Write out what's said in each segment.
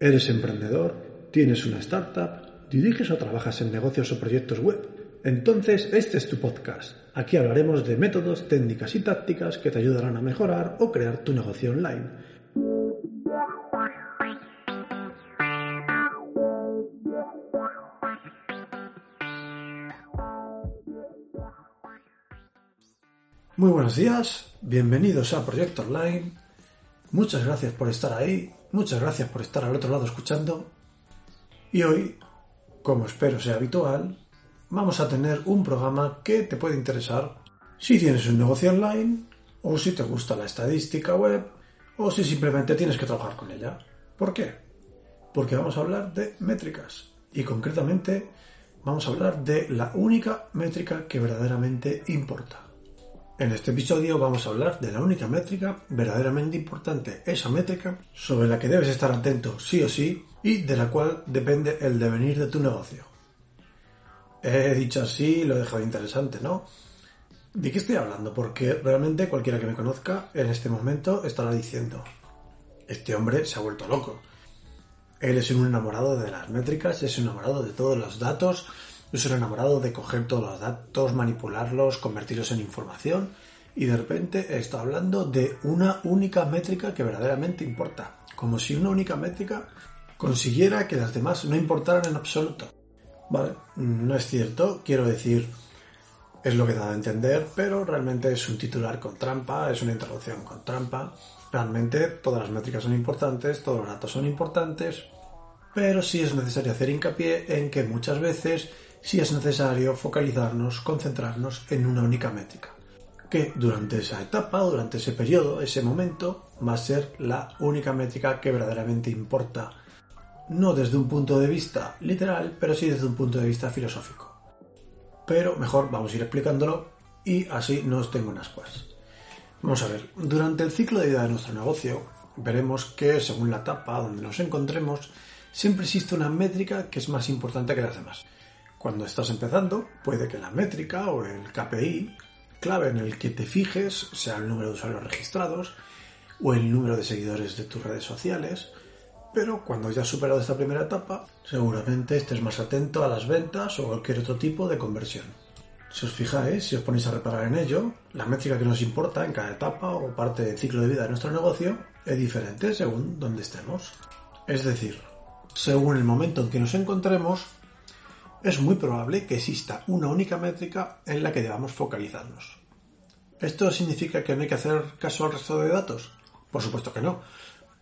¿Eres emprendedor? ¿Tienes una startup? ¿Diriges o trabajas en negocios o proyectos web? Entonces, este es tu podcast. Aquí hablaremos de métodos, técnicas y tácticas que te ayudarán a mejorar o crear tu negocio online. Muy buenos días, bienvenidos a Proyecto Online. Muchas gracias por estar ahí, muchas gracias por estar al otro lado escuchando. Y hoy, como espero sea habitual, vamos a tener un programa que te puede interesar si tienes un negocio online o si te gusta la estadística web o si simplemente tienes que trabajar con ella. ¿Por qué? Porque vamos a hablar de métricas y concretamente vamos a hablar de la única métrica que verdaderamente importa. En este episodio vamos a hablar de la única métrica verdaderamente importante, esa métrica sobre la que debes estar atento sí o sí y de la cual depende el devenir de tu negocio. He dicho así, lo he dejado interesante, ¿no? ¿De qué estoy hablando? Porque realmente cualquiera que me conozca en este momento estará diciendo, este hombre se ha vuelto loco. Él es un enamorado de las métricas, es un enamorado de todos los datos, yo soy enamorado de coger todos los datos, manipularlos, convertirlos en información y de repente está hablando de una única métrica que verdaderamente importa. Como si una única métrica consiguiera que las demás no importaran en absoluto. Vale, no es cierto, quiero decir, es lo que da a entender, pero realmente es un titular con trampa, es una introducción con trampa. Realmente todas las métricas son importantes, todos los datos son importantes, pero sí es necesario hacer hincapié en que muchas veces si es necesario focalizarnos, concentrarnos en una única métrica, que durante esa etapa, durante ese periodo, ese momento, va a ser la única métrica que verdaderamente importa, no desde un punto de vista literal, pero sí desde un punto de vista filosófico. Pero mejor vamos a ir explicándolo y así no os tengo unas ascuas. Vamos a ver, durante el ciclo de vida de nuestro negocio, veremos que según la etapa donde nos encontremos, siempre existe una métrica que es más importante que las demás. Cuando estás empezando, puede que la métrica o el KPI clave en el que te fijes sea el número de usuarios registrados o el número de seguidores de tus redes sociales, pero cuando ya has superado esta primera etapa, seguramente estés más atento a las ventas o cualquier otro tipo de conversión. Si os fijáis, si os ponéis a reparar en ello, la métrica que nos importa en cada etapa o parte del ciclo de vida de nuestro negocio es diferente según donde estemos. Es decir, según el momento en que nos encontremos, es muy probable que exista una única métrica en la que debamos focalizarnos. ¿Esto significa que no hay que hacer caso al resto de datos? Por supuesto que no.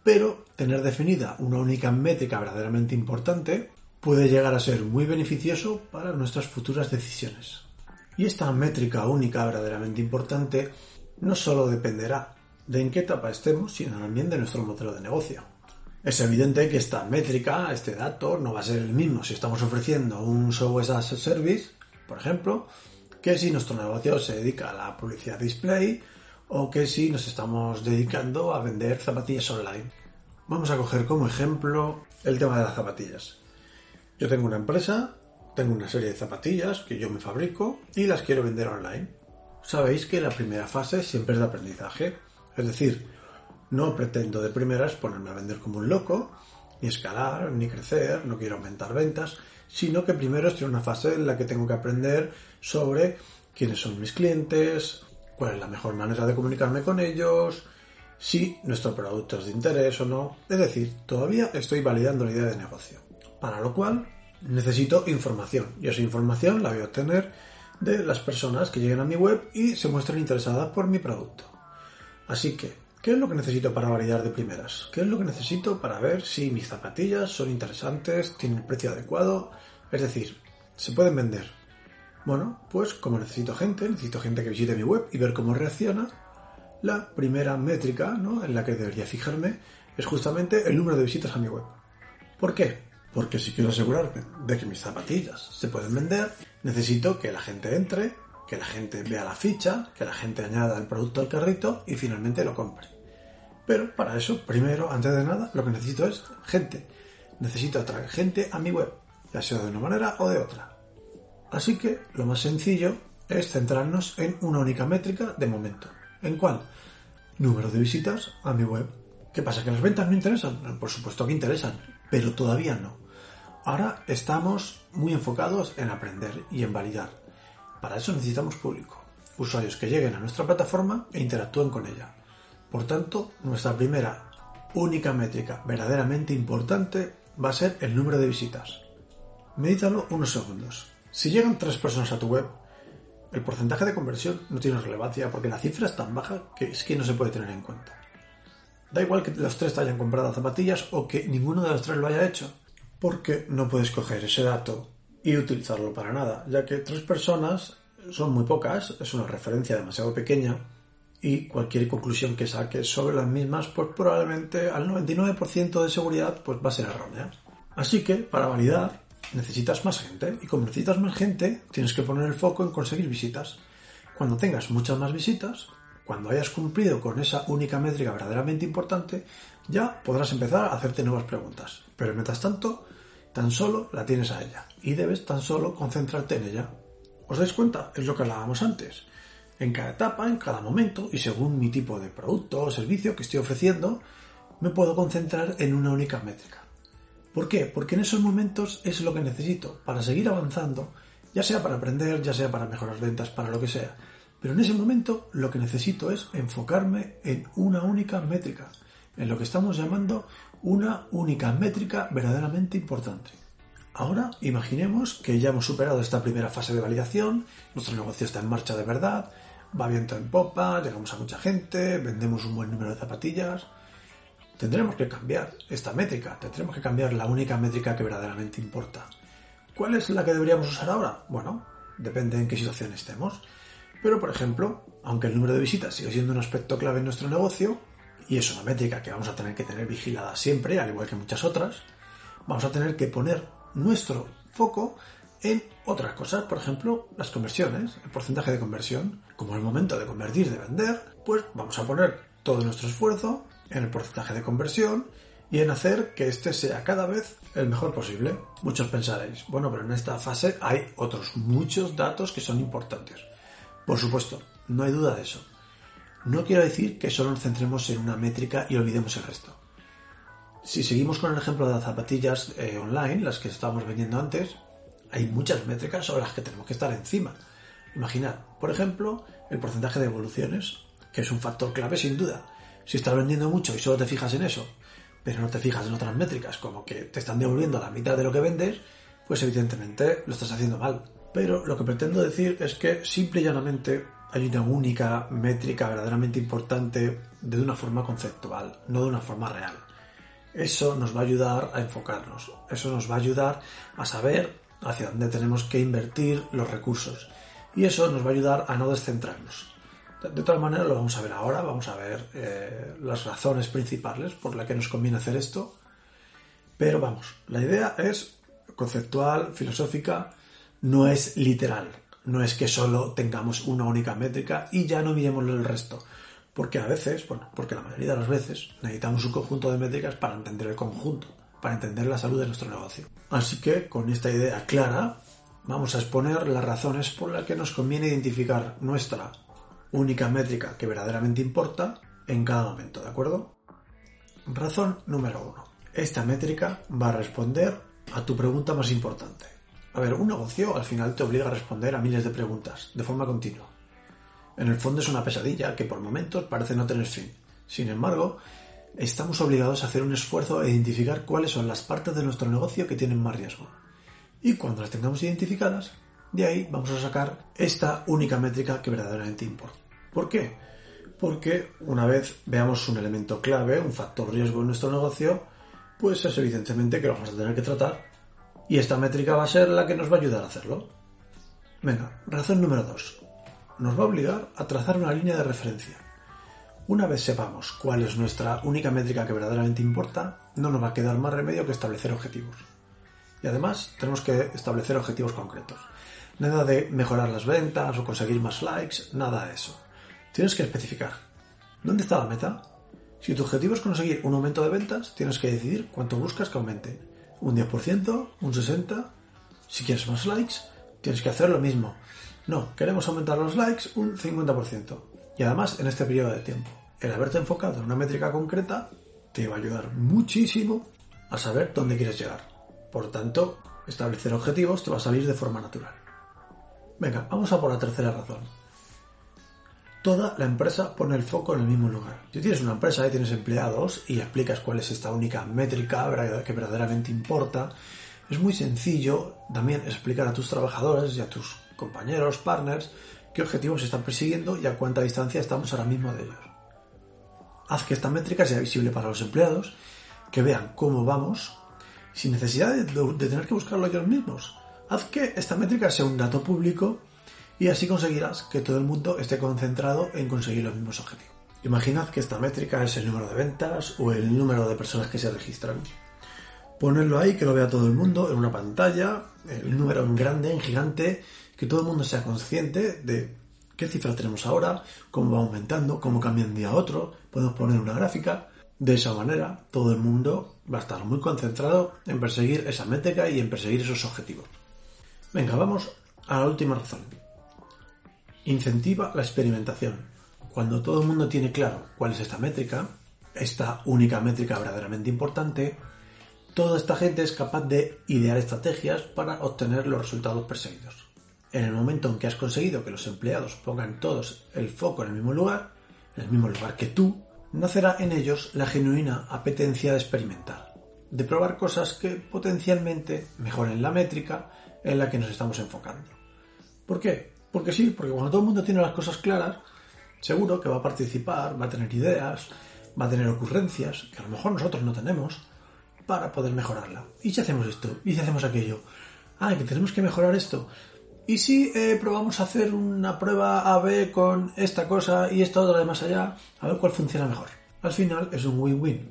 Pero tener definida una única métrica verdaderamente importante puede llegar a ser muy beneficioso para nuestras futuras decisiones. Y esta métrica única verdaderamente importante no solo dependerá de en qué etapa estemos, sino también de nuestro modelo de negocio. Es evidente que esta métrica, este dato, no va a ser el mismo si estamos ofreciendo un software as a service, por ejemplo, que si nuestro negocio se dedica a la publicidad display o que si nos estamos dedicando a vender zapatillas online. Vamos a coger como ejemplo el tema de las zapatillas. Yo tengo una empresa, tengo una serie de zapatillas que yo me fabrico y las quiero vender online. Sabéis que la primera fase siempre es de aprendizaje, es decir, no pretendo de primeras ponerme a vender como un loco, ni escalar, ni crecer, no quiero aumentar ventas, sino que primero estoy en una fase en la que tengo que aprender sobre quiénes son mis clientes, cuál es la mejor manera de comunicarme con ellos, si nuestro producto es de interés o no. Es decir, todavía estoy validando la idea de negocio. Para lo cual necesito información y esa información la voy a obtener de las personas que lleguen a mi web y se muestren interesadas por mi producto. Así que ¿Qué es lo que necesito para validar de primeras? ¿Qué es lo que necesito para ver si mis zapatillas son interesantes, tienen el precio adecuado? Es decir, ¿se pueden vender? Bueno, pues como necesito gente, necesito gente que visite mi web y ver cómo reacciona, la primera métrica ¿no? en la que debería fijarme es justamente el número de visitas a mi web. ¿Por qué? Porque si quiero asegurarme de que mis zapatillas se pueden vender, necesito que la gente entre, que la gente vea la ficha, que la gente añada el producto al carrito y finalmente lo compre. Pero para eso, primero, antes de nada, lo que necesito es gente. Necesito atraer gente a mi web, ya sea de una manera o de otra. Así que lo más sencillo es centrarnos en una única métrica de momento. ¿En cuál? Número de visitas a mi web. ¿Qué pasa? ¿Que las ventas no interesan? Por supuesto que interesan, pero todavía no. Ahora estamos muy enfocados en aprender y en validar. Para eso necesitamos público, usuarios que lleguen a nuestra plataforma e interactúen con ella. Por tanto, nuestra primera única métrica verdaderamente importante va a ser el número de visitas. Medítalo unos segundos. Si llegan tres personas a tu web, el porcentaje de conversión no tiene relevancia porque la cifra es tan baja que es que no se puede tener en cuenta. Da igual que los tres te hayan comprado zapatillas o que ninguno de los tres lo haya hecho, porque no puedes coger ese dato y utilizarlo para nada, ya que tres personas son muy pocas, es una referencia demasiado pequeña y cualquier conclusión que saques sobre las mismas, pues probablemente al 99% de seguridad pues va a ser errónea. Así que para validar necesitas más gente y como necesitas más gente tienes que poner el foco en conseguir visitas. Cuando tengas muchas más visitas, cuando hayas cumplido con esa única métrica verdaderamente importante, ya podrás empezar a hacerte nuevas preguntas. Pero mientras tanto, tan solo la tienes a ella y debes tan solo concentrarte en ella. ¿Os dais cuenta? Es lo que hablábamos antes. En cada etapa, en cada momento y según mi tipo de producto o servicio que estoy ofreciendo, me puedo concentrar en una única métrica. ¿Por qué? Porque en esos momentos es lo que necesito para seguir avanzando, ya sea para aprender, ya sea para mejorar ventas, para lo que sea. Pero en ese momento lo que necesito es enfocarme en una única métrica, en lo que estamos llamando una única métrica verdaderamente importante. Ahora imaginemos que ya hemos superado esta primera fase de validación, nuestro negocio está en marcha de verdad, va viento en popa, llegamos a mucha gente, vendemos un buen número de zapatillas. Tendremos que cambiar esta métrica, tendremos que cambiar la única métrica que verdaderamente importa. ¿Cuál es la que deberíamos usar ahora? Bueno, depende en qué situación estemos. Pero, por ejemplo, aunque el número de visitas sigue siendo un aspecto clave en nuestro negocio, y es una métrica que vamos a tener que tener vigilada siempre, al igual que muchas otras, vamos a tener que poner nuestro foco en otras cosas, por ejemplo, las conversiones, el porcentaje de conversión. Como el momento de convertir, de vender, pues vamos a poner todo nuestro esfuerzo en el porcentaje de conversión y en hacer que este sea cada vez el mejor posible. Muchos pensaréis, bueno, pero en esta fase hay otros muchos datos que son importantes. Por supuesto, no hay duda de eso. No quiero decir que solo nos centremos en una métrica y olvidemos el resto. Si seguimos con el ejemplo de las zapatillas eh, online, las que estábamos vendiendo antes, hay muchas métricas sobre las que tenemos que estar encima. Imaginad, por ejemplo, el porcentaje de evoluciones, que es un factor clave sin duda. Si estás vendiendo mucho y solo te fijas en eso, pero no te fijas en otras métricas, como que te están devolviendo la mitad de lo que vendes, pues evidentemente lo estás haciendo mal. Pero lo que pretendo decir es que simple y llanamente hay una única métrica verdaderamente importante de una forma conceptual, no de una forma real. Eso nos va a ayudar a enfocarnos, eso nos va a ayudar a saber hacia dónde tenemos que invertir los recursos y eso nos va a ayudar a no descentrarnos. De otra manera lo vamos a ver ahora, vamos a ver eh, las razones principales por las que nos conviene hacer esto, pero vamos, la idea es conceptual, filosófica, no es literal. No es que solo tengamos una única métrica y ya no miremos el resto. Porque a veces, bueno, porque la mayoría de las veces necesitamos un conjunto de métricas para entender el conjunto, para entender la salud de nuestro negocio. Así que con esta idea clara, vamos a exponer las razones por las que nos conviene identificar nuestra única métrica que verdaderamente importa en cada momento, ¿de acuerdo? Razón número uno. Esta métrica va a responder a tu pregunta más importante. A ver, un negocio al final te obliga a responder a miles de preguntas, de forma continua. En el fondo es una pesadilla que por momentos parece no tener fin. Sin embargo, estamos obligados a hacer un esfuerzo a identificar cuáles son las partes de nuestro negocio que tienen más riesgo. Y cuando las tengamos identificadas, de ahí vamos a sacar esta única métrica que verdaderamente importa. ¿Por qué? Porque una vez veamos un elemento clave, un factor riesgo en nuestro negocio, pues es evidentemente que lo vamos a tener que tratar y esta métrica va a ser la que nos va a ayudar a hacerlo. Venga, razón número 2. Nos va a obligar a trazar una línea de referencia. Una vez sepamos cuál es nuestra única métrica que verdaderamente importa, no nos va a quedar más remedio que establecer objetivos. Y además tenemos que establecer objetivos concretos. Nada de mejorar las ventas o conseguir más likes, nada de eso. Tienes que especificar. ¿Dónde está la meta? Si tu objetivo es conseguir un aumento de ventas, tienes que decidir cuánto buscas que aumente un 10%, un 60%. Si quieres más likes, tienes que hacer lo mismo. No, queremos aumentar los likes un 50%. Y además en este periodo de tiempo. El haberte enfocado en una métrica concreta te va a ayudar muchísimo a saber dónde quieres llegar. Por tanto, establecer objetivos te va a salir de forma natural. Venga, vamos a por la tercera razón. Toda la empresa pone el foco en el mismo lugar. Si tienes una empresa y tienes empleados y explicas cuál es esta única métrica que verdaderamente importa, es muy sencillo también explicar a tus trabajadores y a tus compañeros, partners, qué objetivos están persiguiendo y a cuánta distancia estamos ahora mismo de ellos. Haz que esta métrica sea visible para los empleados, que vean cómo vamos, sin necesidad de, tener que buscarlo ellos mismos. Haz que esta métrica sea un dato público y así conseguirás que todo el mundo esté concentrado en conseguir los mismos objetivos. Imaginad que esta métrica es el número de ventas o el número de personas que se registran. Ponerlo ahí, que lo vea todo el mundo en una pantalla, el número en grande, en gigante, que todo el mundo sea consciente de qué cifra tenemos ahora, cómo va aumentando, cómo cambia un día a otro, podemos poner una gráfica. De esa manera, todo el mundo va a estar muy concentrado en perseguir esa métrica y en perseguir esos objetivos. Venga, vamos a la última razón. Incentiva la experimentación. Cuando todo el mundo tiene claro cuál es esta métrica, esta única métrica verdaderamente importante, toda esta gente es capaz de idear estrategias para obtener los resultados perseguidos. En el momento en que has conseguido que los empleados pongan todos el foco en el mismo lugar, en el mismo lugar que tú, nacerá en ellos la genuina apetencia de experimentar, de probar cosas que potencialmente mejoren la métrica en la que nos estamos enfocando. ¿Por qué? Porque sí, porque cuando todo el mundo tiene las cosas claras, seguro que va a participar, va a tener ideas, va a tener ocurrencias que a lo mejor nosotros no tenemos para poder mejorarla. ¿Y si hacemos esto? ¿Y si hacemos aquello? Ah, que tenemos que mejorar esto. ¿Y si eh, probamos a hacer una prueba A-B con esta cosa y esta otra de más allá? A ver cuál funciona mejor. Al final es un win-win.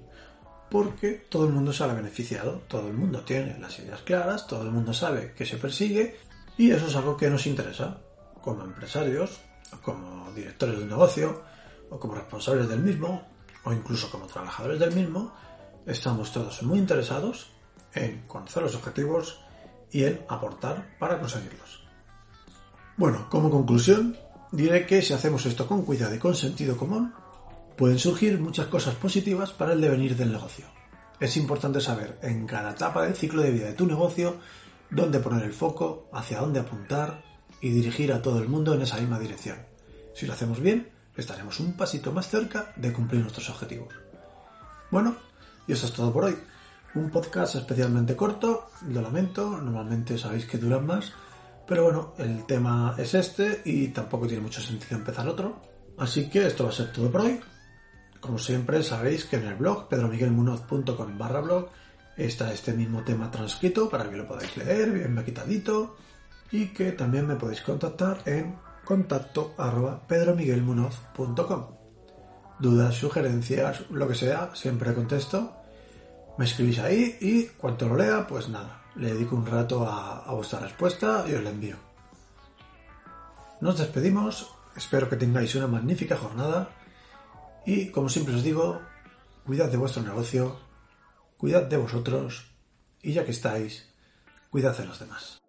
Porque todo el mundo sale beneficiado, todo el mundo tiene las ideas claras, todo el mundo sabe que se persigue y eso es algo que nos interesa como empresarios, como directores de negocio, o como responsables del mismo, o incluso como trabajadores del mismo, estamos todos muy interesados en conocer los objetivos y en aportar para conseguirlos. Bueno, como conclusión, diré que si hacemos esto con cuidado y con sentido común, pueden surgir muchas cosas positivas para el devenir del negocio. Es importante saber en cada etapa del ciclo de vida de tu negocio dónde poner el foco, hacia dónde apuntar y dirigir a todo el mundo en esa misma dirección. Si lo hacemos bien, estaremos un pasito más cerca de cumplir nuestros objetivos. Bueno, y eso es todo por hoy. Un podcast especialmente corto, lo lamento, normalmente sabéis que duran más, pero bueno, el tema es este y tampoco tiene mucho sentido empezar otro. Así que esto va a ser todo por hoy. Como siempre sabéis que en el blog pedromiguelmunoz.com barra blog está este mismo tema transcrito para que lo podáis leer bien maquitadito y que también me podéis contactar en contacto arroba pedromiguelmunoz.com. Dudas, sugerencias, lo que sea, siempre contesto. Me escribís ahí y cuando lo lea, pues nada, le dedico un rato a, a vuestra respuesta y os la envío. Nos despedimos, espero que tengáis una magnífica jornada y como siempre os digo, cuidad de vuestro negocio, cuidad de vosotros y ya que estáis, cuidad de los demás.